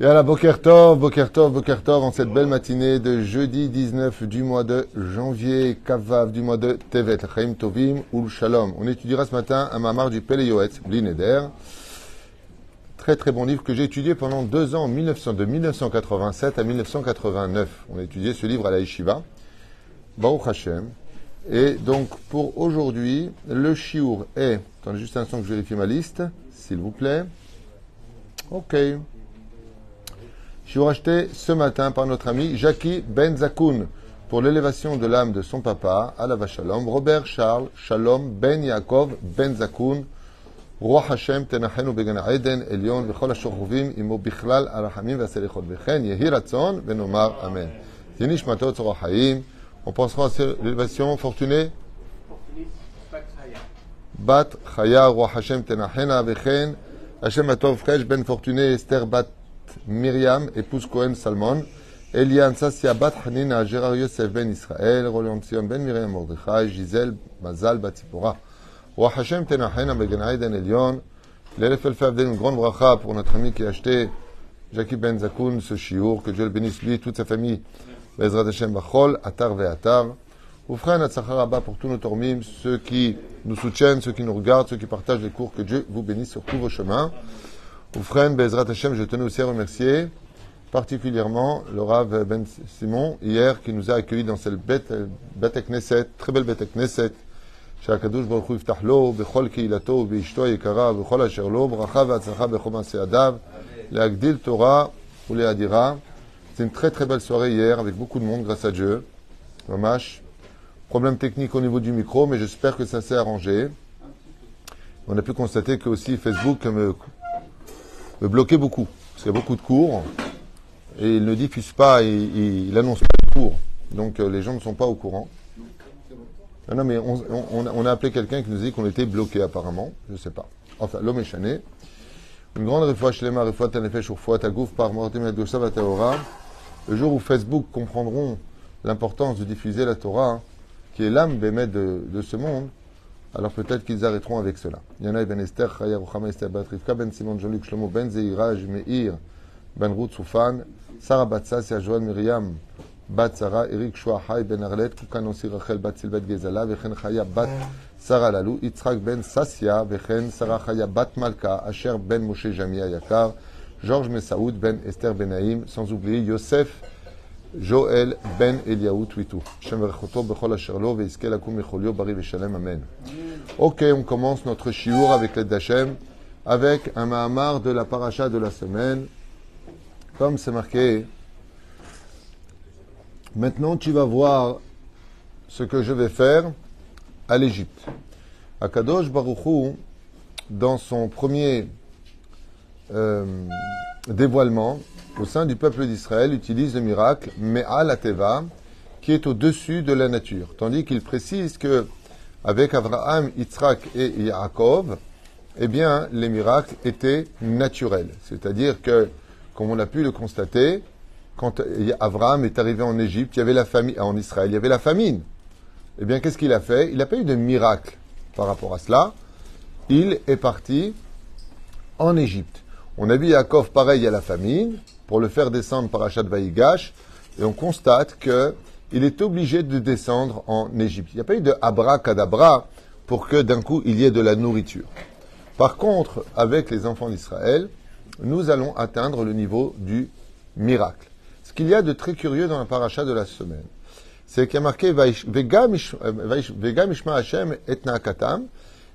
Yalla, Boker Tov, Boker Tov, Boker Tov, en cette belle matinée de jeudi 19 du mois de janvier, Kavav du mois de Tevet, Chaim Tovim, Ul Shalom. On étudiera ce matin un mamar du Pele Yoetz, Blineder. Très très bon livre que j'ai étudié pendant deux ans, 1900, de 1987 à 1989. On a étudié ce livre à la Yeshiva, Baruch Hashem. Et donc pour aujourd'hui, le shiur est, attendez juste un instant que je vérifie ma liste, s'il vous plaît. Ok. Shiur acheté ce matin par notre ami Jackie Ben Zakoun pour l'élévation de l'âme de son papa, à la Shalom, Robert Charles Shalom Ben Yaakov Ben Zakoun, Roi Hashem Tenachenu Began Eden Elion Vechol Ashoruvim Imo Bichlal Arachamim Vaselichot Vechen Yehi Ratzon Venomar Amen. Yenish Matot. On pensera à l'élévation fortunée. Bat Hashem Tenachena Hashem Ben Fortuné Bat Myriam, épouse Cohen Salmon, Eliane Sassia Bat Hanina, Gérard Yosef Ben Israël, Roland Sion Ben Myriam Mordechai, Gisèle Mazal Batipora. Roi Hashem Tenachena Began Aiden Elion, l'élève Elfavden, une grande bracha pour notre ami qui a acheté Jackie Ben Zakoun, ce chiour, que Dieu le bénisse lui, toute sa famille, Bezrat Hashem Bachol, Atar Ve Atar. Oufren Atzachar pour tous nos tormim, ceux qui nous soutiennent, ceux qui nous regardent, ceux qui partagent les cours, que Dieu vous bénisse sur tous vos chemins. Oufren Bezrat Hashem, je tenais aussi à remercier particulièrement le Rav Ben Simon, hier, qui nous a accueillis dans cette bête, bête Knesset, très belle bête Knesset, שהקדוש ברוך הוא יפתח לו בכל קהילתו ובאשתו היקרה ובכל אשר לו, ברכה והצלחה בכל מעשי ידיו, להגדיל תורה ולהדירה. C'est une très très belle soirée hier avec beaucoup de monde grâce à Dieu. Mamash. Problème technique au niveau du micro, mais j'espère que ça s'est arrangé. On a pu constater que aussi Facebook me, me beaucoup. Parce qu'il y a beaucoup de cours. Et il ne diffuse pas, et, il n'annonce pas de cours. Donc euh, les gens ne sont pas au courant. Non, mais on, a appelé quelqu'un qui nous dit qu'on était bloqué apparemment. Je ne sais pas. Enfin, l'homme est chané. Une grande shlema, refouach tanefesh, refouach tagouf, par Taora. Le jour où Facebook comprendront l'importance de diffuser la Torah, hein, qui est l'âme bémet de ce monde, alors peut-être qu'ils arrêteront avec cela. Yana ben Esther, Chaya Ruchama Esther Batrivka, Ben Simon Jean-Luc Shlomo, Ben Zeira, Meir, Ben Ruth Soufan, Sarah Batsasia, Joan Miriam, Bat Sarah, Eric Chouahai, Ben Arlet, Kukan Ossi Rachel, Bat Silvet Gezala, Vechen Chaya, Bat Sarah Lalou, Yitzhak Ben Sasia, Vechen Sarah Chaya, Bat Malka, Asher Ben Moshe Jamia Yakar, Georges Messaoud, Ben Esther Benaïm, sans oublier Yosef, Joël Ben Eliaou Twitou. Amen. Ok, on commence notre shiur avec l'aide d'Hachem, avec un Mahamar de la paracha de la semaine. Comme c'est marqué, maintenant tu vas voir ce que je vais faire à l'Égypte. Akadosh Baruchou, dans son premier euh, dévoilement au sein du peuple d'Israël, utilise le miracle Me'al Ateva, qui est au-dessus de la nature. Tandis qu'il précise que avec Abraham, Yitzhak et Yaakov, eh bien, les miracles étaient naturels. C'est-à-dire que, comme on a pu le constater, quand Abraham est arrivé en Égypte, il y avait la famine, en Israël, il y avait la famine. Eh bien, qu'est-ce qu'il a fait? Il n'a pas eu de miracle par rapport à cela. Il est parti en Égypte. On a vu Yaakov pareil à la famine, pour le faire descendre par Achat Vaïgash, et on constate que il est obligé de descendre en Égypte. Il n'y a pas eu de abracadabra pour que d'un coup il y ait de la nourriture. Par contre, avec les enfants d'Israël, nous allons atteindre le niveau du miracle. Ce qu'il y a de très curieux dans la paracha de la semaine, c'est qu'il y a marqué Vega Mishma Hashem et Katam,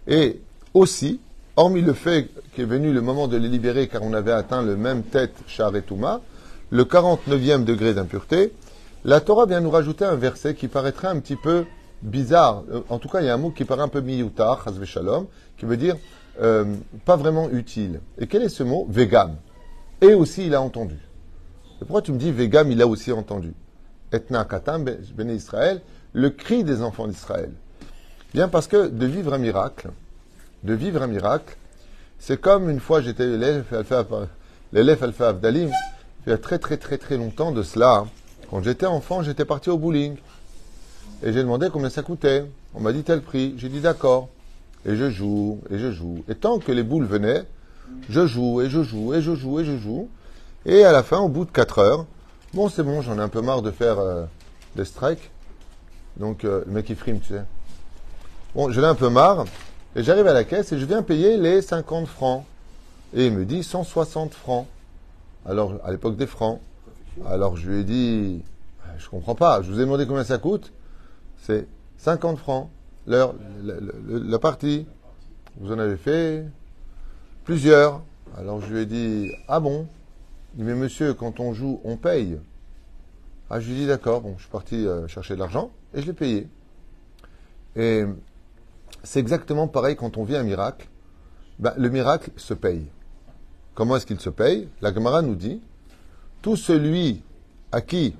et aussi, hormis le fait qu'est venu le moment de les libérer car on avait atteint le même tête, Char et Touma, le 49e degré d'impureté, la Torah vient nous rajouter un verset qui paraîtrait un petit peu bizarre. Euh, en tout cas, il y a un mot qui paraît un peu miyutar, shalom, qui veut dire euh, pas vraiment utile. Et quel est ce mot? Vegam. Et aussi, il a entendu. Et pourquoi tu me dis Vegam, il a aussi entendu? Etna katam, Israël, le cri des enfants d'Israël. Bien parce que de vivre un miracle, de vivre un miracle, c'est comme une fois j'étais l'élève Alpha Abdalim, il y a très très très très longtemps de cela. Hein. Quand j'étais enfant, j'étais parti au bowling. Et j'ai demandé combien ça coûtait. On m'a dit tel prix. J'ai dit d'accord. Et je joue, et je joue. Et tant que les boules venaient, je joue, et je joue, et je joue, et je joue. Et à la fin, au bout de 4 heures, bon, c'est bon, j'en ai un peu marre de faire euh, des strikes. Donc, euh, le mec, il frime, tu sais. Bon, j'en ai un peu marre. Et j'arrive à la caisse et je viens payer les 50 francs. Et il me dit 160 francs. Alors, à l'époque des francs. Alors, je lui ai dit, je comprends pas. Je vous ai demandé combien ça coûte. C'est 50 francs. L'heure, la, la- la partie. Vous en avez fait plusieurs. Alors, je lui ai dit, ah bon? Il dit, mais monsieur, quand on joue, on paye. Ah, je lui ai dit, d'accord. Bon, je suis parti euh, chercher de l'argent et je l'ai payé. Et c'est exactement pareil quand on vit un miracle. Ben, le miracle se paye. Comment est-ce qu'il se paye? La Gemara nous dit tout celui à qui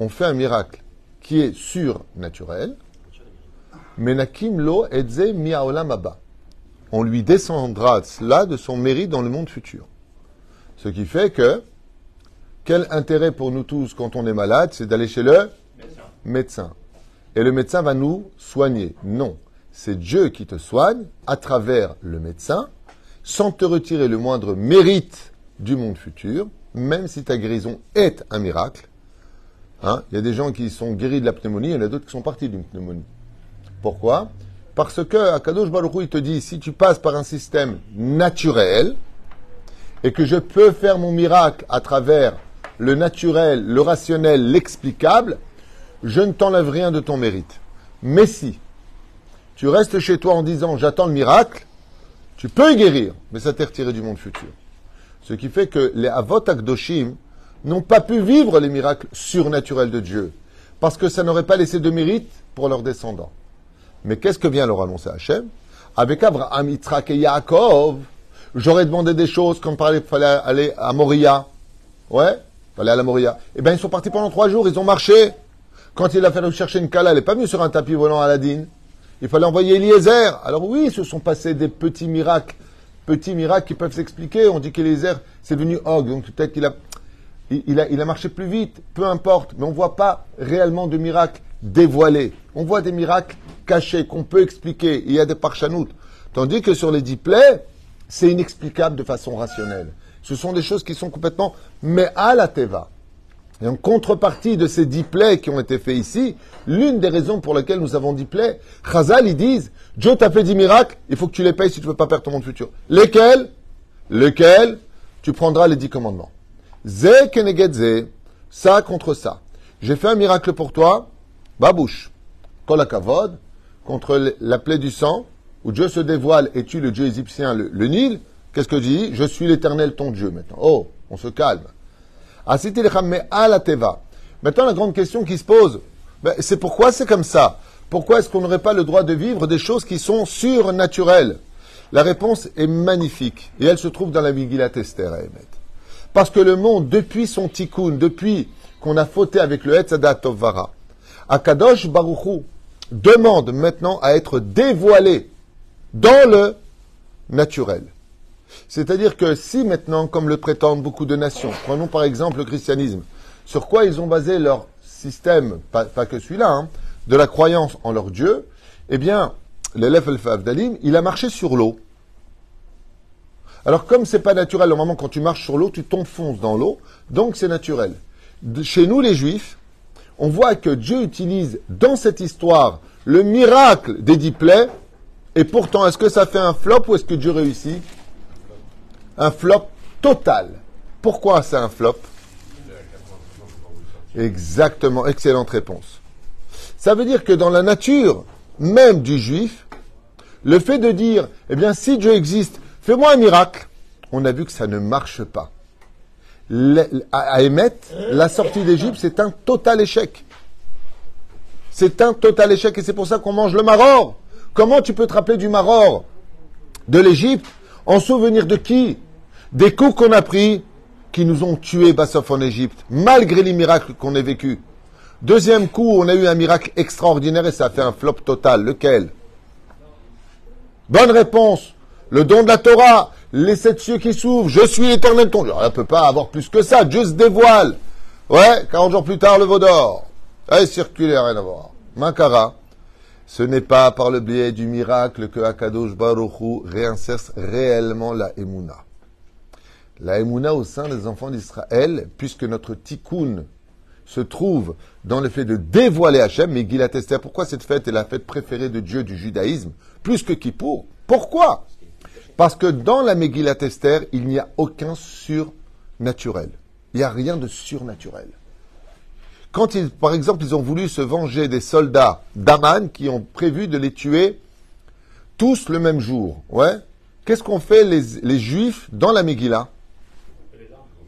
on fait un miracle qui est surnaturel, menakim lo miaolam. On lui descendra cela de son mérite dans le monde futur. Ce qui fait que quel intérêt pour nous tous quand on est malade, c'est d'aller chez le médecin. Et le médecin va nous soigner. Non, c'est Dieu qui te soigne à travers le médecin, sans te retirer le moindre mérite du monde futur, même si ta guérison est un miracle. Hein, Il y a des gens qui sont guéris de la pneumonie, il y en a d'autres qui sont partis d'une pneumonie. Pourquoi? Parce que Akadosh Baruch Hu, il te dit, si tu passes par un système naturel, et que je peux faire mon miracle à travers le naturel, le rationnel, l'explicable, je ne t'enlève rien de ton mérite. Mais si tu restes chez toi en disant j'attends le miracle, tu peux y guérir, mais ça t'est retiré du monde futur. Ce qui fait que les Avot Akdoshim n'ont pas pu vivre les miracles surnaturels de Dieu, parce que ça n'aurait pas laissé de mérite pour leurs descendants. Mais qu'est-ce que vient leur annoncer Hachem? Avec Abraham, Yitzhak et Yaakov, j'aurais demandé des choses comme par exemple, fallait aller à Moria. Ouais, fallait aller à Moria. Eh bien, ils sont partis pendant trois jours, ils ont marché. Quand il a fallu chercher une cala, elle n'est pas venue sur un tapis volant à Aladdin. Il fallait envoyer Eliezer. Alors oui, se sont passés des petits miracles, petits miracles qui peuvent s'expliquer. On dit qu'Eliezer, c'est devenu Og, donc peut-être qu'il a, a marché plus vite, peu importe. Mais on ne voit pas réellement de miracles dévoilés. On voit des miracles cachés qu'on peut expliquer. Il y a des parchanoutes. Tandis que sur les dix plaies, c'est inexplicable de façon rationnelle. Ce sont des choses qui sont complètement mais à la teva. Et en contrepartie de ces dix plaies qui ont été faits ici, l'une des raisons pour lesquelles nous avons dix plaies, Chazal, ils disent, Dieu t'a fait dix miracles, il faut que tu les payes si tu veux pas perdre ton monde futur. Lesquels? Lesquels? Tu prendras les dix commandements. Ze keneged ça contre ça. J'ai fait un miracle pour toi, babouche, kol hakavod, contre la plaie du sang, où Dieu se dévoile et tue le Dieu égyptien, le, le Nil. Qu'est-ce que dit? Je suis l'éternel ton Dieu maintenant. Oh, on se calme. Maintenant, la grande question qui se pose, ben, c'est pourquoi c'est comme ça? Pourquoi est-ce qu'on n'aurait pas le droit de vivre des choses qui sont surnaturelles? La réponse est magnifique et elle se trouve dans la Megillat Esther. Parce que le monde, depuis son tikkun, depuis qu'on a fauté avec le Etzadat Tovara, Akadosh Baruchou demande maintenant à être dévoilé dans le naturel. C'est-à-dire que si maintenant, comme le prétendent beaucoup de nations, prenons par exemple le christianisme, sur quoi ils ont basé leur système, pas, que celui-là, hein, de la croyance en leur Dieu, eh bien, l'élève Al-Favdalim, il a marché sur l'eau. Alors comme c'est pas naturel, moment quand tu marches sur l'eau, tu t'enfonces dans l'eau, donc c'est naturel. Chez nous les juifs, on voit que Dieu utilise dans cette histoire le miracle des dix plaies, et pourtant, est-ce que ça fait un flop ou est-ce que Dieu réussit? Un flop total. Pourquoi c'est un flop? Exactement, excellente réponse. Ça veut dire que dans la nature même du juif, le fait de dire, eh bien, si Dieu existe, fais-moi un miracle, on a vu que ça ne marche pas. À Émet, la sortie d'Égypte, c'est un total échec. C'est un total échec et c'est pour ça qu'on mange le maror. Comment tu peux te rappeler du maror de l'Égypte en souvenir de qui? Des coups qu'on a pris qui nous ont tués Bassof en Égypte, malgré les miracles qu'on a vécus. Deuxième coup, on a eu un miracle extraordinaire et ça a fait un flop total. Lequel? Bonne réponse. Le don de la Torah, les sept cieux qui s'ouvrent, je suis l'éternel ton Dieu. On ne peut pas avoir plus que ça, Dieu se dévoile. Ouais, 40 jours plus tard, le veau d'or. Allez, circulaire, rien à voir. Makara, ce n'est pas par le biais du miracle que Akadosh Baruch Hu réinsère réellement la Emouna. La Emouna au sein des enfants d'Israël, puisque notre tikkun se trouve dans le fait de dévoiler Hachem, mais Gilat Esther, pourquoi cette fête est la fête préférée de Dieu du judaïsme, plus que Kippour Pourquoi? Parce que dans la Megillat Esther, il n'y a aucun surnaturel. Il n'y a rien de surnaturel. Quand, par exemple, ils ont voulu se venger des soldats d'Aman qui ont prévu de les tuer tous le même jour, ouais, qu'est-ce qu'ont fait les, les, Juifs dans la Megillah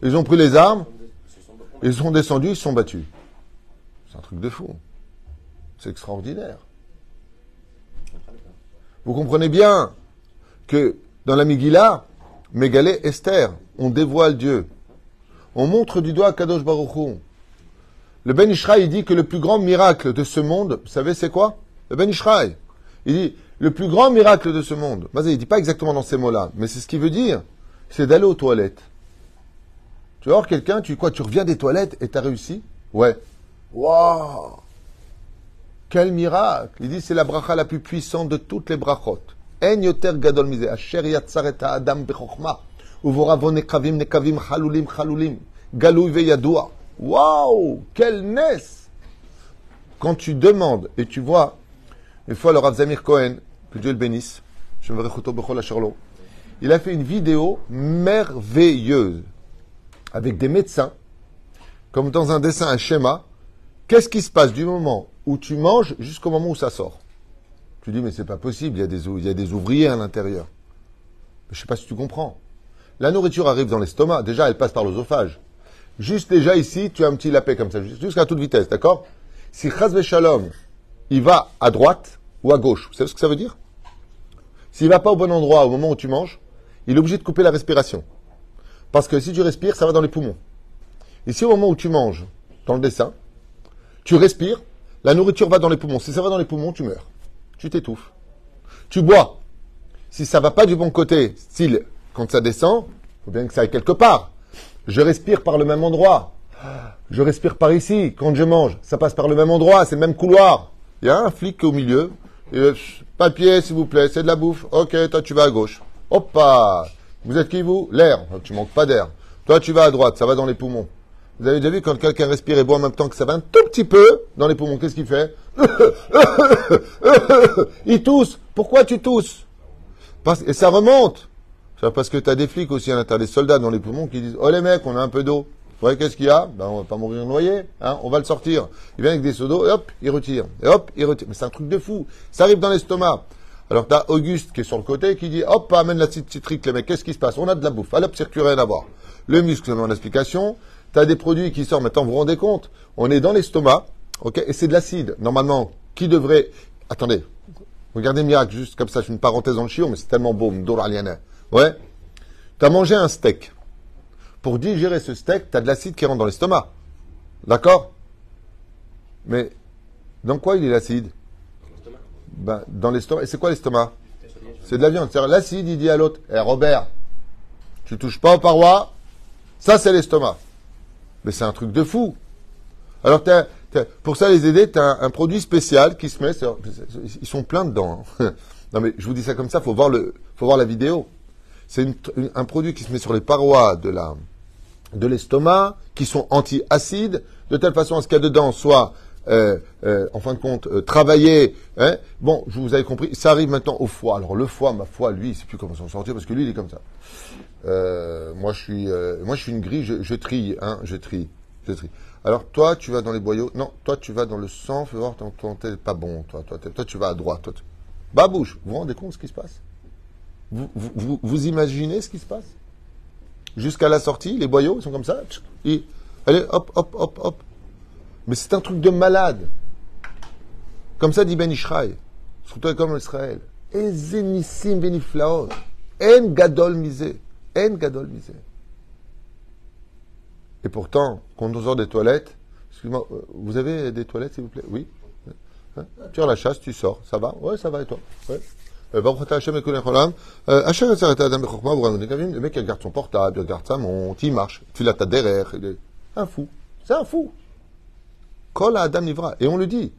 Ils ont pris les armes, ils sont descendus, ils sont battus. C'est un truc de fou. C'est extraordinaire. Vous comprenez bien que dans la Megillah, Mégalé, Esther, on dévoile Dieu. On montre du doigt Kadosh Baruch Le Ben Ishraï, dit que le plus grand miracle de ce monde, vous savez c'est quoi? Le Ben Ishraï. Il dit, le plus grand miracle de ce monde. il ne dit pas exactement dans ces mots-là, mais c'est ce qu'il veut dire, c'est d'aller aux toilettes. Tu vas voir quelqu'un, tu quoi, tu reviens des toilettes et tu as réussi Ouais. Waouh. Quel miracle. Il dit c'est la bracha la plus puissante de toutes les brachot. En yoter gadol mise, asher nekavim nekavim. Waouh. Quelle naisse Quand tu demandes et tu vois, une fois le Rav Zamir Cohen, que Dieu le bénisse, je me il a fait une vidéo merveilleuse avec des médecins, comme dans un dessin, un schéma. Qu'est-ce qui se passe du moment où tu manges jusqu'au moment où ça sort? Tu dis, mais c'est pas possible, il y, a des, ouvriers à l'intérieur. Je sais pas si tu comprends. La nourriture arrive dans l'estomac, déjà elle passe par l'osophage. Juste déjà ici, tu as un petit lapé comme ça, jusqu'à toute vitesse, d'accord? Si Chazve Shalom, il va à droite ou à gauche, vous savez ce que ça veut dire? S'il va pas au bon endroit au moment où tu manges, il est obligé de couper la respiration. Parce que si tu respires, ça va dans les poumons. Si au moment où tu manges, dans le dessin, tu respires, la nourriture va dans les poumons. Si ça va dans les poumons, tu meurs. Tu t'étouffes. Tu bois. Si ça va pas du bon côté, style, quand ça descend, faut bien que ça aille quelque part. Je respire par le même endroit. Je respire par ici. Quand je mange, ça passe par le même endroit, c'est le même couloir. Il y a un flic au milieu. Et, Papier, s'il vous plaît, c'est de la bouffe. Ok, toi tu vas à gauche. Hop Vous êtes qui vous? L'air. Tu manques pas d'air. Toi tu vas à droite, ça va dans les poumons. Vous avez déjà vu quand quelqu'un respire et boit en même temps que ça va un tout petit peu dans les poumons, qu'est-ce qu'il fait? Il tousse. Pourquoi tu tousses? Et ça remonte. Parce que tu as des flics aussi à l'intérieur, des soldats dans les poumons qui disent Oh les mecs, on a un peu d'eau. Ouais, qu'est-ce qu'il y a? Ben, On va pas mourir noyé, hein on va le sortir. Il vient avec des seaux d'eau, et hop, il retire. Et hop, il retire. Mais c'est un truc de fou. Ça arrive dans l'estomac. Alors tu Auguste qui est sur le côté qui dit hop, amène l'acide citrique, les mecs, qu'est-ce qui se passe? On a de la bouffe. Allez, circuit, rien à voir. Le muscle, c'est mon explication. Tu des produits qui sortent, maintenant vous vous rendez compte? On est dans l'estomac, ok, et c'est de l'acide. Normalement, qui devrait. Attendez, regardez le miracle, juste comme ça, je fais une parenthèse dans le chiot, mais c'est tellement beau, Ouais? Tu as mangé un steak pour digérer ce steak, tu as de l'acide qui rentre dans l'estomac. D'accord? Mais dans quoi il est l'acide? Ben, Dans l'estomac. Et c'est quoi l'estomac? C'est de la viande. C'est l'acide, il dit à l'autre Eh Robert, tu touches pas aux parois, ça c'est l'estomac. Mais c'est un truc de fou. Alors, pour ça, les aider, tu as un, produit spécial qui se met. Ils sont pleins dedans. Hein. non, mais je vous dis ça comme ça, faut, voir faut voir la vidéo. C'est un produit qui se met sur les parois de la, de l'estomac, qui sont anti-acides, de telle façon à ce qu'il y a dedans soit, euh, euh, en fin de compte, euh, travaillé. Hein. Bon, je vous avais compris, ça arrive maintenant au foie. Alors le foie, ma foi, lui, il sait plus comment s'en sortir parce que lui, il est comme ça. moi, je suis, moi, je suis une grille, je, trie, hein, je trie, je trie. Alors toi, tu vas dans les boyaux. Non, toi, tu vas dans le sang. Fais voir, ton pas bon. Toi, toi, toi, tu vas à droite. Toi, Babouche, vous vous rendez compte de ce qui se passe? Vous, vous, vous imaginez ce qui se passe? Jusqu'à la sortie, les boyaux, ils sont comme ça. Et, allez, hop, hop, hop, hop. Mais c'est un truc de malade. Comme ça dit Ben Ishraï. Surtout comme Israël. Ezenissim beniflaot. En gadol misé. En gadol. Et pourtant, quand on sort des toilettes, excuse-moi, euh, vous avez des toilettes, s'il vous plaît? Oui hein? Tu as la chasse, tu sors. Ça va? Ouais, ça va, et toi? Ouais. Le mec, il regarde son portable, il regarde sa montre, il marche. Tu l'as derrière. Il est un fou. C'est un fou. Kol Adam Nivra. Et on le dit.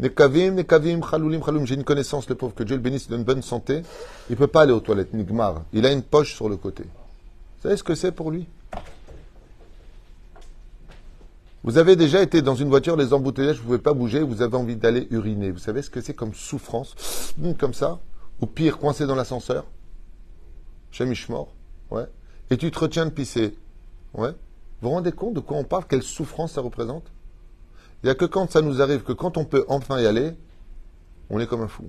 Nekavim, Nekavim, Chaloulim, Chaloulim. J'ai une connaissance, le pauvre, que Dieu le bénisse, donne bonne santé. Il ne peut pas aller aux toilettes, Nigmar. Il a une poche sur le côté. savez ce que c'est pour lui? Vous avez déjà été dans une voiture, les embouteillages, vous ne pouvez pas bouger, vous avez envie d'aller uriner. Vous savez ce que c'est comme souffrance? Comme ça? Ou pire, coincé dans l'ascenseur? Chez Michemort Ouais. Et tu te retiens de pisser? Ouais. Vous vous rendez compte de quoi on parle? Quelle souffrance ça représente? Il n'y a que quand ça nous arrive, que quand on peut enfin y aller, on est comme un fou.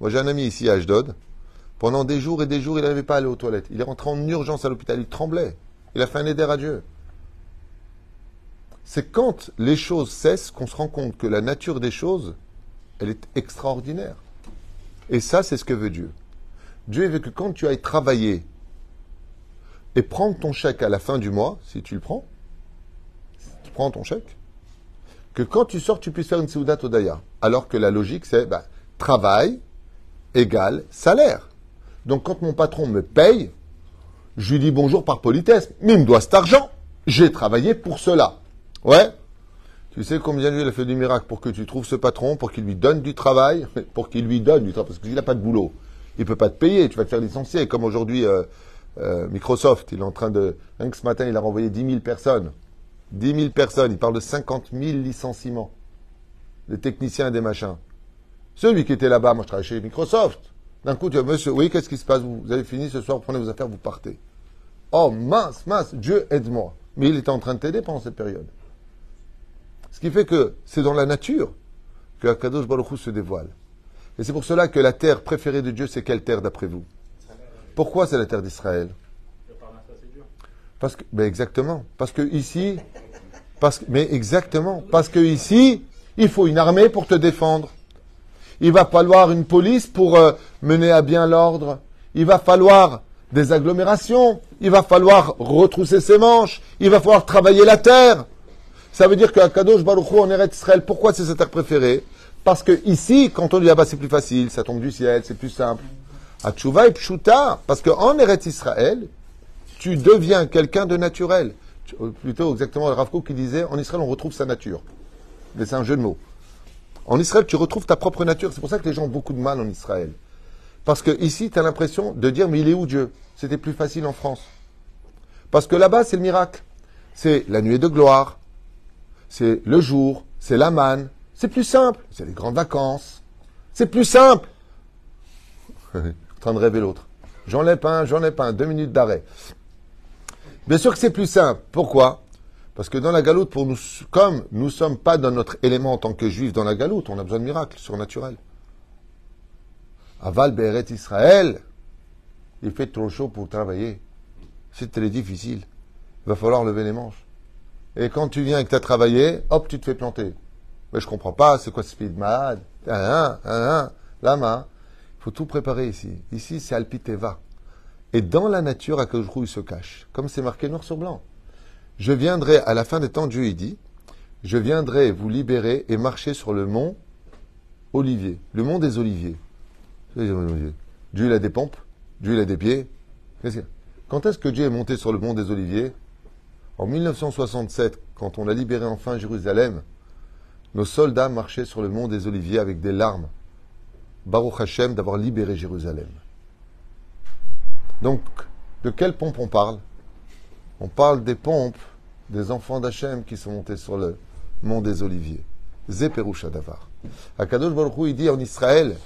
Moi, j'ai un ami ici à Ashdod. Pendant des jours et des jours, il n'arrivait pas à aller aux toilettes. Il est rentré en urgence à l'hôpital. Il tremblait. Il a fait un aider à Dieu c'est quand les choses cessent qu'on se rend compte que la nature des choses, elle est extraordinaire. Et ça, c'est ce que veut Dieu. Dieu veut que quand tu ailles travailler et prendre ton chèque à la fin du mois, si tu le prends, tu prends ton chèque, que quand tu sors, tu puisses faire une Seudat Odaya. Alors que la logique, c'est bah, travail égale salaire. Donc quand mon patron me paye, je lui dis bonjour par politesse, mais il me doit cet argent. J'ai travaillé pour cela. Ouais. Tu sais combien lui il a fait du miracle pour que tu trouves ce patron, pour qu'il lui donne du travail, pour qu'il lui donne du travail, parce qu'il n'a pas de boulot. Il peut pas te payer, tu vas te faire licencier. Comme aujourd'hui, euh, euh, Microsoft, il est en train de. Rien que ce matin, il a renvoyé 10 000 personnes. 10 000 personnes, il parle de 50 000 licenciements. Des techniciens et des machins. Celui qui était là-bas, moi je travaille chez Microsoft. D'un coup, tu dis, monsieur, oui, qu'est-ce qui se passe? Vous, avez fini ce soir, vous prenez vos affaires, vous partez. Oh mince, mince, Dieu aide-moi. Mais il était en train de t'aider pendant cette période. Ce qui fait que c'est dans la nature que Akadosh Baruch se dévoile. Et c'est pour cela que la terre préférée de Dieu, c'est quelle terre d'après vous? Pourquoi c'est la terre d'Israël? Parce ben exactement. Parce que ici, mais exactement. Parce que ici, il faut une armée pour te défendre. Il va falloir une police pour euh, mener à bien l'ordre. Il va falloir des agglomérations. Il va falloir retrousser ses manches. Il va falloir travailler la terre. Ça veut dire qu'à Kadosh Baruch Hu en Eretz Israël, pourquoi c'est sa terre préférée? Parce que ici, quand on dit ah bah c'est plus facile, ça tombe du ciel, c'est plus simple. Tchouva et Pshuta, parce qu'en Eretz Israël, tu deviens quelqu'un de naturel. Euh, plutôt exactement le Rav qui disait en Israël on retrouve sa nature. Mais c'est un jeu de mots. En Israël, tu retrouves ta propre nature. C'est pour ça que les gens ont beaucoup de mal en Israël. Parce que ici, tu as l'impression de dire mais il est où Dieu? C'était plus facile en France. Parce que là-bas, c'est le miracle. C'est la nuée de gloire, c'est le jour, c'est la manne, c'est plus simple, c'est les grandes vacances, c'est plus simple. en train de rêver l'autre. J'en ai pas un, j'en ai pas un, deux minutes d'arrêt. Bien sûr que c'est plus simple. Pourquoi? Parce que dans la galoute, comme nous ne sommes pas dans notre élément en tant que juifs dans la galoute, on a besoin de miracles surnaturels. Aval Beret Israël, il fait trop chaud pour travailler. C'est très difficile. Il va falloir lever les manches. Et quand tu viens et que tu as travaillé, hop, tu te fais planter. Mais je comprends pas, c'est quoi ce de malade un, un, La main. Il faut tout préparer ici. Ici, c'est Alpiteva. Et dans la nature, à il se cache. Comme c'est marqué noir sur blanc. Je viendrai, à la fin des temps, Dieu il dit, je viendrai vous libérer et marcher sur le mont Olivier. Le mont des Oliviers. Dieu, il a des pompes. Dieu, il a des pieds. Quand est-ce que Dieu est monté sur le mont des Oliviers? En 1967, quand on a libéré enfin Jérusalem, nos soldats marchaient sur le mont des Oliviers avec des larmes. Baruch Hashem d'avoir libéré Jérusalem. Donc, de quelles pompes on parle? On parle des pompes des enfants d'Hachem qui sont montés sur le mont des Oliviers. Zeperusha Davar. Akadosh Baruch il dit en Israël,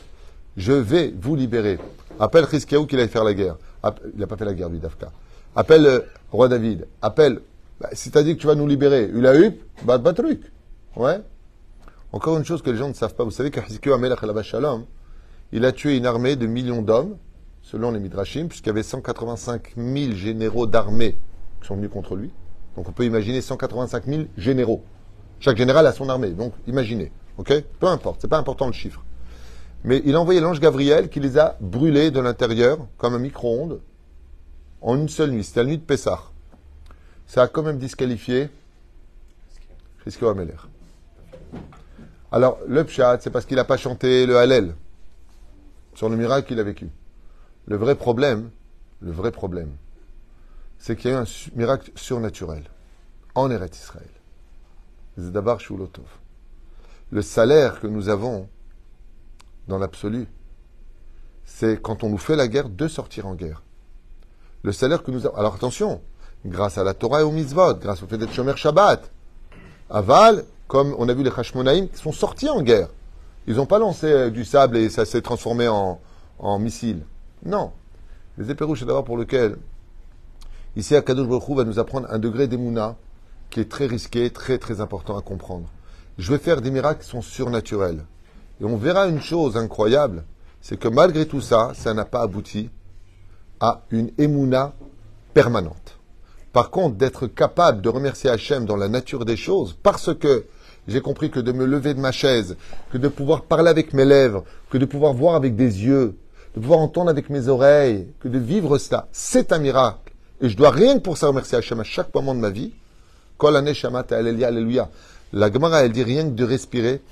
je vais vous libérer. Appelle Chizkiyahu qu'il aille faire la guerre. Il n'a pas fait la guerre, lui, Dafka. Appelle le roi David. Appelle bah, C'est-à-dire que tu vas nous libérer. eu bah, bah truc. Ouais. Encore une chose que les gens ne savent pas. Vous savez Amelach Shalom, il a tué une armée de millions d'hommes, selon les Midrashim, puisqu'il y avait 185 000 généraux d'armée qui sont venus contre lui. Donc on peut imaginer 185 000 généraux. Chaque général a son armée. Donc imaginez. OK? Peu importe. C'est pas important le chiffre. Mais il a envoyé l'ange Gabriel qui les a brûlés de l'intérieur, comme un micro-ondes, en une seule nuit. C'était la nuit de Pessah ça a quand même disqualifié Chizkiyahu Ameler. Alors, le pshat, c'est parce qu'il n'a pas chanté le Hallel sur le miracle qu'il a vécu. Le vrai problème, le vrai problème, c'est qu'il y a eu un miracle surnaturel en Eretz Israël. Le salaire que nous avons dans l'absolu, c'est quand on nous fait la guerre de sortir en guerre. le salaire que nous avons. Alors attention, grâce à la Torah et au mitzvot, grâce au fait d'être Shomer Shabbat. Aval, comme on a vu les Hashmonaïm, sont sortis en guerre. Ils n'ont pas lancé euh, du sable et ça s'est transformé en, en missile. Non. Les éperouches, c'est d'abord pour lequel, ici, Akadosh Baruch Hu va nous apprendre un degré d'émouna qui est très risqué, très très important à comprendre. Je vais faire des miracles qui sont surnaturels. Et on verra une chose incroyable, c'est que malgré tout ça, ça n'a pas abouti à une émouna permanente. Par contre, d'être capable de remercier Hachem dans la nature des choses, parce que j'ai compris que de me lever de ma chaise, que de pouvoir parler avec mes lèvres, que de pouvoir voir avec des yeux, de pouvoir entendre avec mes oreilles, que de vivre cela, c'est un miracle. Et je dois rien que pour ça remercier Hachem à chaque moment de ma vie. Alléluia. La Gemara, elle dit rien que de respirer.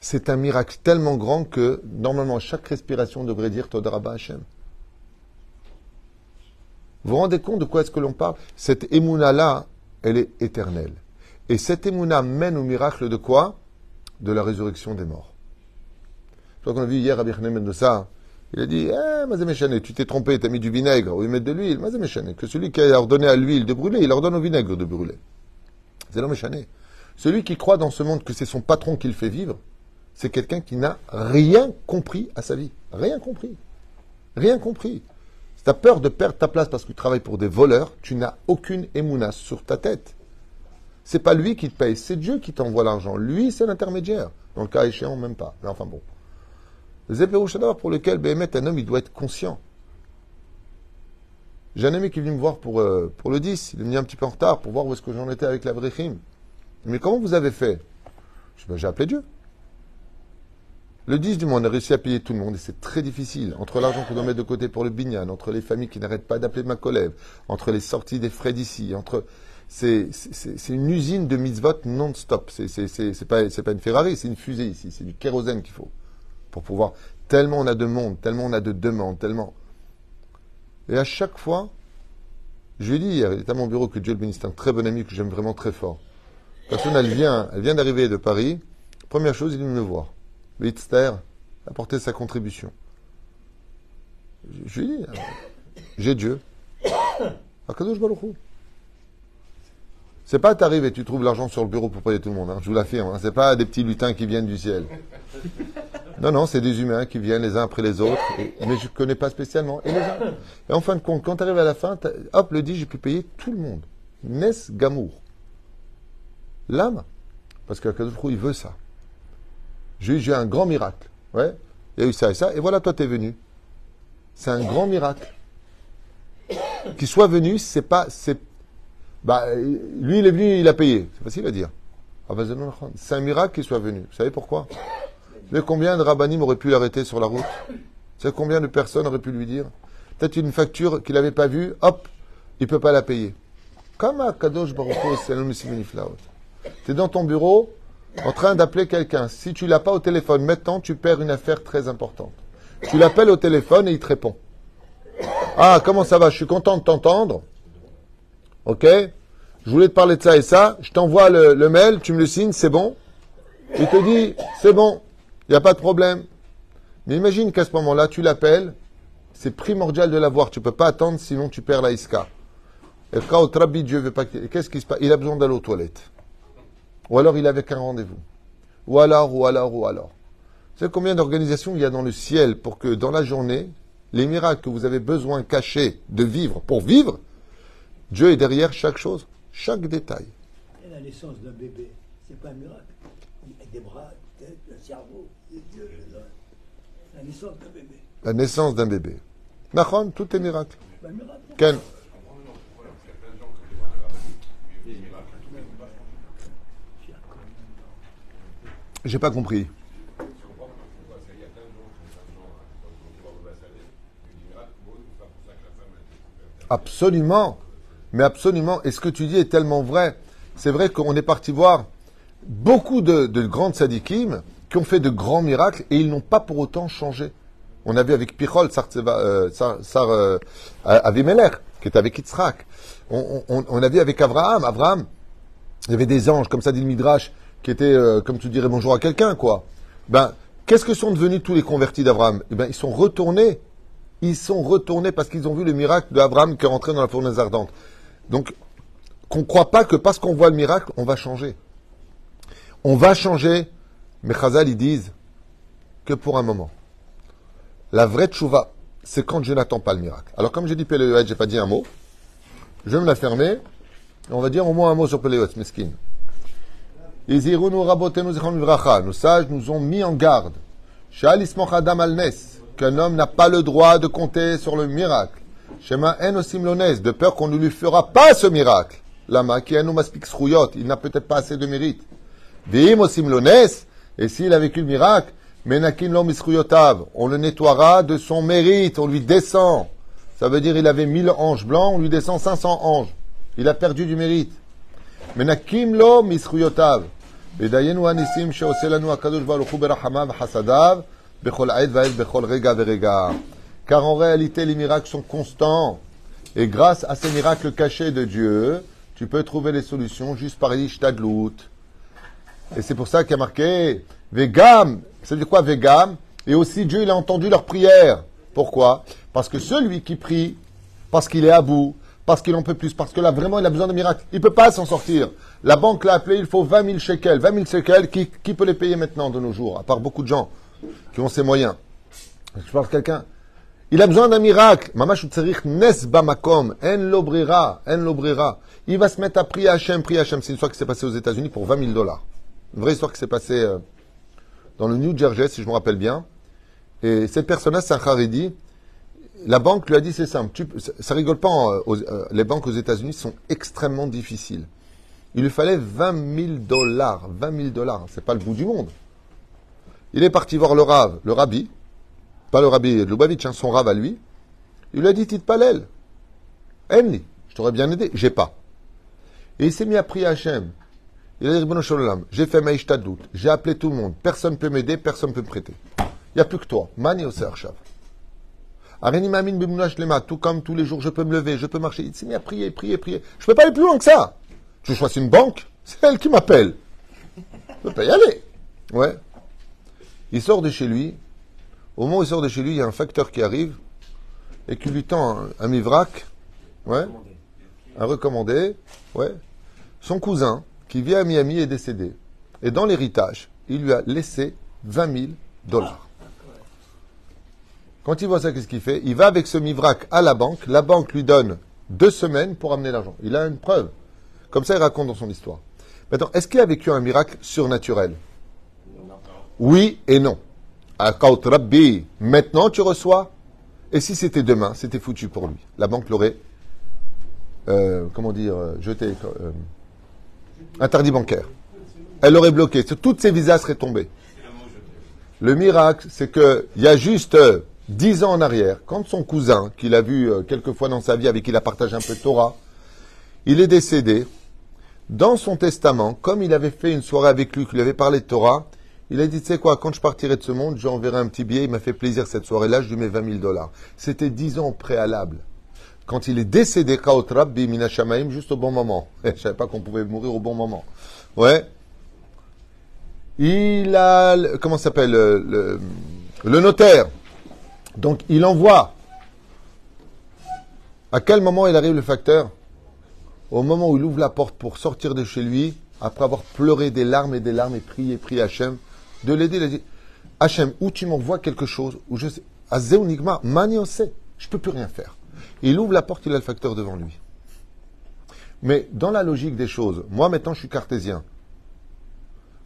C'est un miracle tellement grand que, normalement, chaque respiration devrait dire Todarabah Hachem. Vous vous rendez compte de quoi est-ce que l'on parle? Cette émouna-là, elle est éternelle. Et cette émouna mène au miracle de quoi? De la résurrection des morts. Crois qu'on a vu hier Rabbi ça. Il a dit, eh, tu t'es trompé, tu as mis du vinaigre, ou il met de l'huile, Mazemeshane, que celui qui a ordonné à l'huile de brûler, il ordonne au vinaigre de brûler. C'est l'homme Celui qui croit dans ce monde que c'est son patron qui le fait vivre, c'est quelqu'un qui n'a rien compris à sa vie. Rien compris. Rien compris. Si tu peur de perdre ta place parce que tu travailles pour des voleurs, tu n'as aucune émouna sur ta tête. C'est pas lui qui te paye, c'est Dieu qui t'envoie l'argent. Lui, c'est l'intermédiaire. Dans le cas échéant, même pas. Mais enfin bon. Pour lequel Béhémet, un homme, il doit être conscient. J'ai un ami qui est venu me voir pour, euh, pour le 10. Il est venu un petit peu en retard pour voir où est-ce que j'en étais avec la Brechim. Mais comment vous avez fait? Ben, J'ai appelé Dieu. Le 10 du mois, on a réussi à payer tout le monde et c'est très difficile. Entre l'argent qu'on doit mettre de côté pour le binyan, entre les familles qui n'arrêtent pas d'appeler ma collègue, entre les sorties des frais d'ici, entre. C'est une usine de mitzvot non-stop. C'est pas, pas une Ferrari, c'est une fusée ici. C'est du kérosène qu'il faut pour pouvoir. Tellement on a de monde, tellement on a de demandes, tellement. Et à chaque fois, je lui hier, il est à mon bureau que Dieu le bénisse, un très bon ami que j'aime vraiment très fort. Personne, elle vient, elle vient d'arriver de Paris. Première chose, il vient me voir. Wittster apporter sa contribution. Je lui ai dit, j'ai Dieu. C'est pas t'arrives et tu trouves l'argent sur le bureau pour payer tout le monde. Hein, je vous l'affirme. Hein, c'est pas des petits lutins qui viennent du ciel. Non, non, c'est des humains qui viennent les uns après les autres. mais je connais pas spécialement. Et, en fin de compte, quand tu arrives à la fin, hop, le dit, j'ai pu payer tout le monde. Nes Gamour. L'âme. Parce que il veut ça. J'ai eu un grand miracle. Ouais. Il y a eu ça et ça. Et voilà, toi, tu es venu. C'est un grand miracle. Qu'il soit venu, c'est pas, c'est bah, lui, il est venu, il a payé. C'est facile à dire. Ah, c'est un miracle qu'il soit venu. Vous savez pourquoi? Savez combien de rabbinim auraient pu l'arrêter sur la route? Vous savez combien de personnes auraient pu lui dire? Peut-être une facture qu'il n'avait pas vue, hop, il ne peut pas la payer. Comme à Kadosh Baruch Tu es dans ton bureau, en train d'appeler quelqu'un. Si tu l'as pas au téléphone maintenant, tu perds une affaire très importante. Tu l'appelles au téléphone et il te répond. Ah, comment ça va? Je suis content de t'entendre. Ok? Je voulais te parler de ça et ça. Je t'envoie le, mail, tu me le signes, c'est bon? Il te dit, c'est bon, il n'y a pas de problème. Mais imagine qu'à ce moment-là, tu l'appelles, c'est primordial de l'avoir. Tu ne peux pas attendre, sinon tu perds la iska. Et quand trabi, Dieu veut pas Qu'est-ce qui se passe? Il a besoin d'aller aux toilettes. Ou alors il avait qu'un rendez-vous. Ou alors, ou alors, ou alors. Vous savez combien d'organisations il y a dans le ciel pour que dans la journée, les miracles que vous avez besoin cachés de vivre pour vivre, Dieu est derrière chaque chose, chaque détail. La naissance d'un bébé, c'est pas un miracle. Il a des bras, tête, un cerveau, yeux, la naissance d'un bébé. La naissance d'un bébé. Nachon, tout est miracle. Un miracle. Ken. J'ai pas compris. Absolument. Mais absolument, et ce que tu dis est tellement vrai. C'est vrai qu'on est parti voir beaucoup de, de grandes sadikim qui ont fait de grands miracles et ils n'ont pas pour autant changé. On a vu avec Pichol, Sar, euh, Sar, euh, qui était avec Yitzhak. On, on, on, a vu avec Abraham. Abraham, il y avait des anges, comme ça dit le Midrash, qui étaient, euh, comme tu dirais bonjour à quelqu'un, quoi. Ben, qu'est-ce que sont devenus tous les convertis d'Abraham Eh ben, ils sont retournés Ils sont retournés parce qu'ils ont vu le miracle d'Abraham qui est rentré dans la fournaise ardente. Donc, qu'on ne croit pas que parce qu'on voit le miracle, on va changer. On va changer, mais Chazal, ils disent que pour un moment. La vraie tchouva, c'est quand je n'attends pas le miracle. Alors, comme j'ai dit Péléoët, j'ai pas dit un mot. Je vais me la fermer. On va dire au moins un mot sur Péléoët, mesquine. Nos sages nous ont mis en garde. Qu'un homme n'a pas le droit de compter sur le miracle. Shema de peur qu'on ne lui fera pas ce miracle. Lama, qui il n'a peut-être pas assez de mérite. Veim et s'il a vécu le miracle, menakin lo on le nettoiera de son mérite, on lui descend. Ça veut dire il avait mille anges blancs, on lui descend 500 anges. Il a perdu du mérite. Menakim lo misruyotav. וידיינו הניסים שעושה לנו הקדוש ברוך הוא ברחמיו וחסדיו bechol עת ועת bechol rega verega. Car en réalité, les miracles sont constants. Et grâce à ces miracles cachés de Dieu, tu peux trouver les solutions juste par l'ishtadlout. Et c'est pour ça qu'il y a marqué Vegam. C'est de quoi Vegam? Et aussi Dieu, il a entendu leur prière. Pourquoi? Parce que celui qui prie, parce qu'il est à bout, parce qu'il en peut plus, parce que là, vraiment, il a besoin de miracles. Il ne peut pas s'en sortir. La banque l'a appelé, il faut 20 000 shekels. 20 000 shekels, qui, peut les payer maintenant de nos jours À part beaucoup de gens qui ont ces moyens? Je parle de quelqu'un. Il a besoin d'un miracle. En. Il va se mettre à prier Hachem, prier Hachem. C'est une histoire qui s'est passée aux États-Unis pour 20 000 dollars. Une vraie histoire qui s'est passée euh, dans le New Jersey, si je me rappelle bien. Et cette personne-là, c'est un la banque lui a dit c'est simple, ça, rigole pas, euh, euh, les banques aux États-Unis sont extrêmement difficiles. Il lui fallait 20 000 dollars, 20 000 dollars, c'est pas le bout du monde. Il est parti voir le Rav, le Rabbi, pas le Rabbi Lubavitch, hein, son Rav à lui. Il lui a dit Tite pas l'aile. Enli, je t'aurais bien aidé, j'ai pas. Et il s'est mis à prier Hachem. Il a dit j'ai fait ma doute, j'ai appelé tout le monde, personne ne peut m'aider, personne ne peut me prêter. Il n'y a plus que toi, Mani Oser tout comme tous les jours, je peux me lever, je peux marcher. Il s'est mis à prier, prier, prier. Je ne peux pas aller plus loin que ça. Je choisis une banque, c'est elle qui m'appelle. Je ne peux pas y aller. Ouais. Il sort de chez lui. Au moment où il sort de chez lui, il y a un facteur qui arrive et qui lui tend un, mivrac, ouais, un recommandé, ouais. Son cousin, qui vit à Miami, est décédé. Et dans l'héritage, il lui a laissé 20 000 dollars. Quand il voit ça, qu'est-ce qu'il fait? Il va avec ce mivrac à la banque. La banque lui donne deux semaines pour amener l'argent. Il a une preuve. Comme ça, il raconte dans son histoire. Maintenant, est-ce qu'il a vécu un miracle surnaturel? Oui et non. Rabbi, maintenant tu reçois. Et si c'était demain, c'était foutu pour lui. La banque l'aurait, euh, comment dire, euh, jeté, euh, interdit bancaire. Elle l'aurait bloqué. Toutes ses visas seraient tombés. Le miracle, c'est qu'il y a juste dix ans en arrière, quand son cousin, qu'il a vu euh, quelques fois dans sa vie, avec qui il a partagé un peu de Torah, il est décédé, dans son testament, comme il avait fait une soirée avec lui, qu'il lui avait parlé de Torah, il a dit, tu sais quoi, quand je partirai de ce monde, j'enverrai un petit billet, il m'a fait plaisir cette soirée-là, je lui mets 20 000 dollars. C'était dix ans préalable. Quand il est décédé, Kaot Rabbi Minashamaim, juste au bon moment. Je savais pas qu'on pouvait mourir au bon moment. Ouais. Il a, comment s'appelle, le, notaire donc il envoie. À quel moment il arrive le facteur? Au moment où il ouvre la porte pour sortir de chez lui, après avoir pleuré des larmes et des larmes et prié, prié Hachem, de l'aider, il a dit Hachem, où tu m'envoies quelque chose, où je sais, Azéonigma, Mani sait, je ne peux plus rien faire. Il ouvre la porte, il a le facteur devant lui. Mais dans la logique des choses, moi maintenant je suis cartésien.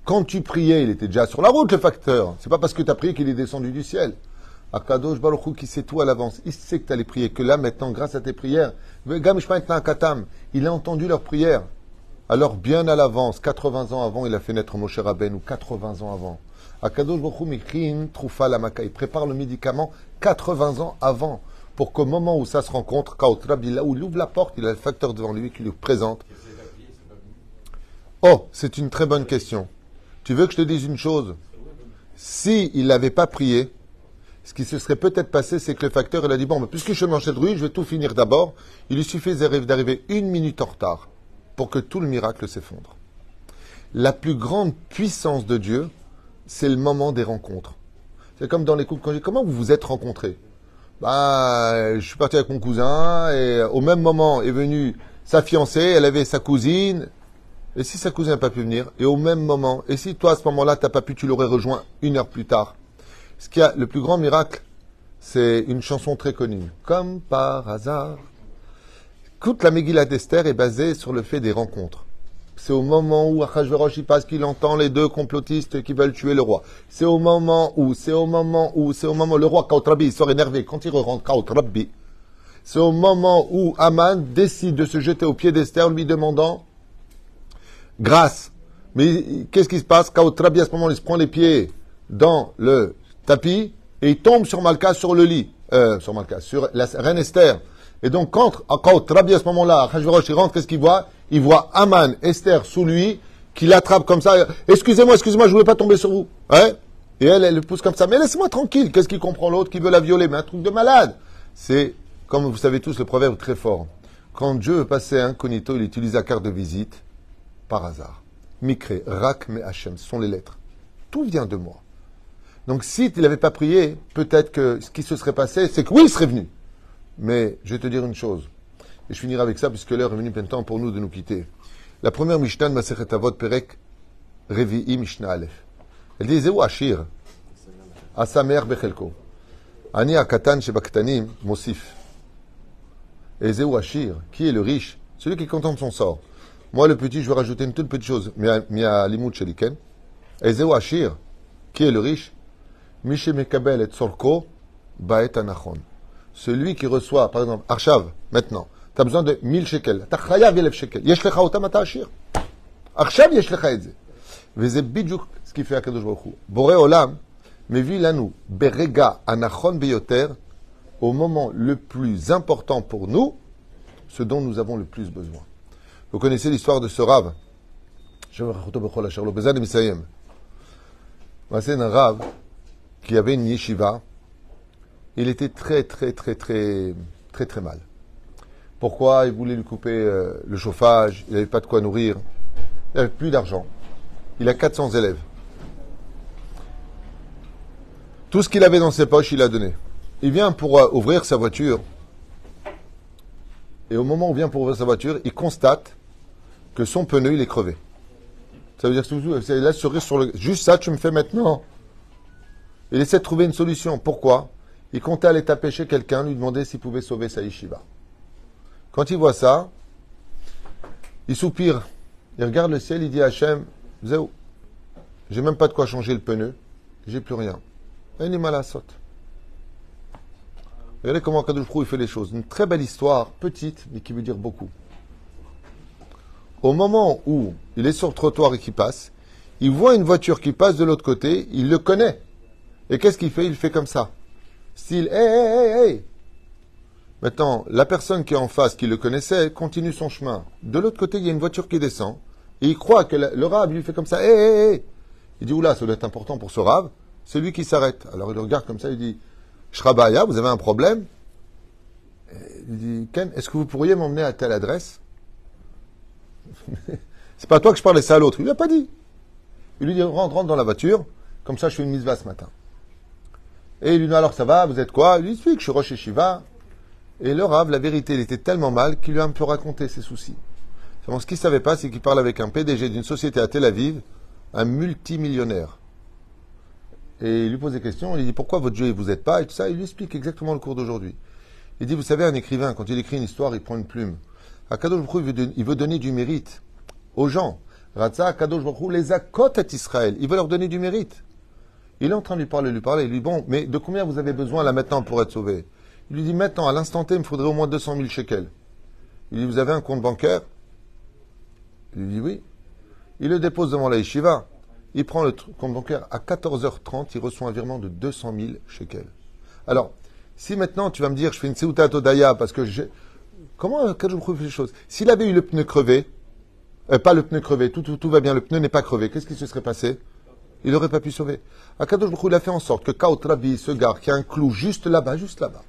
Quand tu priais, il était déjà sur la route, le facteur. C'est pas parce que tu as prié qu'il est descendu du ciel. Akadosh Baruch qui sait tout à l'avance. Il sait que tu allais prier, que là maintenant, grâce à tes prières, il a entendu leurs prières. Alors bien à l'avance, 80 ans avant, il a fait naître Moshe Rabben, ou 80 ans avant. Akadosh Baruch Troufa il prépare le médicament 80 ans avant, pour qu'au moment où ça se rencontre, là où il ouvre la porte, il a le facteur devant lui qui lui présente. Oh, c'est une très bonne question. Tu veux que je te dise une chose? Si il n'avait pas prié, ce qui se serait peut-être passé, c'est que le facteur, il a dit, bon, puisque je mange cette rue, je vais tout finir d'abord. Il lui suffit d'arriver une minute en retard pour que tout le miracle s'effondre. La plus grande puissance de Dieu, c'est le moment des rencontres. C'est comme dans les couples dis Comment vous vous êtes rencontrés? Bah, je suis parti avec mon cousin et au même moment est venue sa fiancée, elle avait sa cousine. Et si sa cousine n'a pas pu venir, et au même moment, et si toi à ce moment-là t'as pas pu, tu l'aurais rejoint une heure plus tard. Ce qui a le plus grand miracle, c'est une chanson très connue. Comme par hasard. Toute la Megillah d'Esther est basée sur le fait des rencontres. C'est au moment où Achashverosh il passe qu'il entend les deux complotistes qui veulent tuer le roi. C'est au moment où, c'est au moment où, c'est au moment où le roi Kautrabi il sort énervé quand il rentre Kautrabi. C'est au moment où Aman décide de se jeter au pied d'Esther lui demandant grâce. Mais qu'est-ce qui se passe? Kautrabi à ce moment il se prend les pieds dans le tapis et il tombe sur Malka sur le lit. Euh, sur Malka, sur la reine Esther. Et donc, quand, Rabbi à ce moment-là, Hajverosh, il rentre, qu'est-ce qu'il voit? Il voit Aman, Esther, sous lui, qui l'attrape comme ça. Excusez-moi, excusez-moi, je voulais pas tomber sur vous. Hein Et elle, elle le pousse comme ça. Mais laissez-moi tranquille. Qu'est-ce qu'il comprend l'autre qui veut la violer? Mais un truc de malade. C'est, comme vous savez tous, le proverbe très fort. Quand Dieu veut passer incognito, il utilise la carte de visite par hasard. Mikre, Rak, Me Hachem, sont les lettres. Tout vient de moi. Donc, s'il n'avait pas prié, peut-être que ce qui se serait passé, c'est que oui, il serait venu. Mais je vais te dire une chose, et je finirai avec ça puisque l'heure est venue plein temps pour nous de nous quitter. La première Mishnah de Masechet Avot Perek Revi'i Mishnah Aleph. Elle dit Zéou Ashir, Asamer Bechelko. Ani Akatan Shebaktanim Mosif. Et Zéou Ashir, qui est le riche? Celui qui contente son sort. Moi, le petit, je vais rajouter une toute petite chose. Mia Limut Sheliken. Et Zéou Ashir, qui est le riche? Mishe Mekabel et Tzorko Baet Anachon celui qui reçoit, par exemple, Arshav, maintenant, tu as besoin de 1000 shekels. Tu as chayav 1000 shekels. Yesh lecha otam ata ashir. Yesh lecha et Veze bidjuk, ce qui fait Akadosh Baruch Hu. Boré olam, mais nous, berega anachon beyoter, au moment le plus important pour nous, ce dont nous avons le plus besoin. Vous connaissez l'histoire de ce rave? C'est un rave qui avait une yeshiva il était très, très, très, très, très, très mal. Pourquoi Il voulait lui couper euh, le chauffage, il n'avait pas de quoi nourrir, il n'avait plus d'argent. Il a 400 élèves. Tout ce qu'il avait dans ses poches, il a donné. Il vient pour euh, ouvrir sa voiture. Et au moment où il vient pour ouvrir sa voiture, il constate que son pneu, il est crevé. Ça veut dire que c'est là, sur le... Juste ça, tu me fais maintenant. Il essaie de trouver une solution. Pourquoi? Il comptait aller taper chez quelqu'un, lui demander s'il pouvait sauver sa yeshiva. Quand il voit ça, il soupire, il regarde le ciel, il dit à Hachem, Zéou, j'ai même pas de quoi changer le pneu, j'ai plus rien. Il est mal à saute. Regardez comment Kadosh il fait les choses. Une très belle histoire, petite, mais qui veut dire beaucoup. Au moment où il est sur le trottoir et qu'il passe, il voit une voiture qui passe de l'autre côté, il le connaît. Et qu'est-ce qu'il fait? Il fait comme ça. Style, hé, hé, hé, Maintenant, la personne qui est en face, qui le connaissait, continue son chemin. De l'autre côté, il y a une voiture qui descend. Et il croit que le, rave lui fait comme ça, hé, hé, hé. Il dit, oula, ça doit être important pour ce rave. C'est lui qui s'arrête. Alors il le regarde comme ça, il dit, Shrabaya, vous avez un problème? Il dit, Ken, est-ce que vous pourriez m'emmener à telle adresse? C'est pas toi que je parlais, c'est à l'autre. Il lui a pas dit. Il lui dit, rentre, dans la voiture. Comme ça, je fais une mise ce matin. Et il lui dit alors ça va, vous êtes quoi? Il lui dit que je suis Roche Shiva. Et le Rav, la vérité, il était tellement mal qu'il lui a un peu raconté ses soucis. ce qu'il ne savait pas, c'est qu'il parle avec un PDG d'une société à Tel Aviv, un multimillionnaire. Et il lui pose des questions, il lui dit pourquoi votre Dieu ne vous aide pas et tout ça. Il lui explique exactement le cours d'aujourd'hui. Il dit, vous savez, un écrivain, quand il écrit une histoire, il prend une plume. Akadosh Baruch il veut donner du mérite aux gens. Ratza Baruch les akot à Israël. Il veut leur donner du mérite. Il est en train de lui parler, lui parler. Il lui dit Bon, mais de combien vous avez besoin là maintenant pour être sauvé? Il lui dit Maintenant, à l'instant T, il me faudrait au moins 200 000 shekels. Il lui dit Vous avez un compte bancaire? Il lui dit Oui. Il le dépose devant la yeshiva. Il prend le compte bancaire à 14h30, il reçoit un virement de 200 000 shekels. Alors, si maintenant tu vas me dire Je fais une Seuta Todaya parce que j'ai. Comment quand je me les choses? S'il avait eu le pneu crevé, euh, pas le pneu crevé, tout, va bien, le pneu n'est pas crevé, qu'est-ce qui se serait passé? Il n'aurait pas pu sauver. Akadosh Baruch il a fait en sorte que Kaut Rabbi, ce gars qui a un clou juste là-bas, juste là-bas,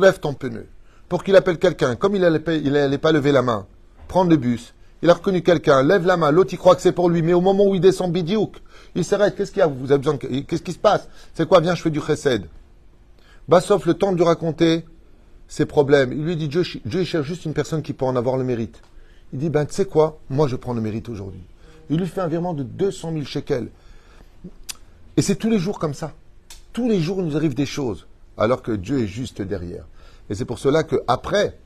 crève ton pneu, pour qu'il appelle quelqu'un, comme il n'allait pas lever la main, prendre le bus, il a reconnu quelqu'un, lève la main, l'autre il croit que c'est pour lui, mais au moment où il descend bidiouk, il s'arrête, qu'est-ce qu'il y a, vous avez besoin, qu'est-ce qui se passe? C'est quoi, viens, je fais du chesed. Sauf le temps de lui raconter ses problèmes. Il lui dit Dieu, Dieu cherche juste une personne qui peut en avoir le mérite. Il dit Ben, tu sais quoi? Moi, je prends le mérite aujourd'hui. Il lui fait un virement de 200 000 shekels. Et c'est tous les jours comme ça. Tous les jours, nous arrive des choses, alors que Dieu est juste derrière. Et c'est pour cela que après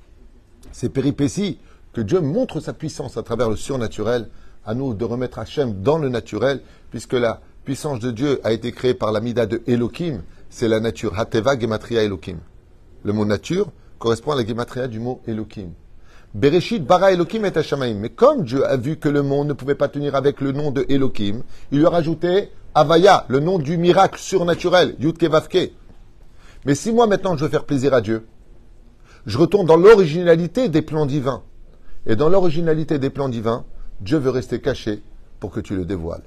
ces péripéties, que Dieu montre sa puissance à travers le surnaturel, à nous de remettre Hachem dans le naturel, puisque la puissance de Dieu a été créée par la mida de Elohim, c'est la nature. Hateva gematria Elohim. Le mot nature correspond à la gematria du mot Elohim. Bereshit bara Elohim et Hashamaim. Mais comme Dieu a vu que le monde ne pouvait pas tenir avec le nom de Elohim, il lui a rajouté Avaya, le nom du miracle surnaturel, Yudke Vavke. Mais si moi maintenant je veux faire plaisir à Dieu, je retourne dans l'originalité des plans divins. Et dans l'originalité des plans divins, Dieu veut rester caché pour que tu le dévoiles.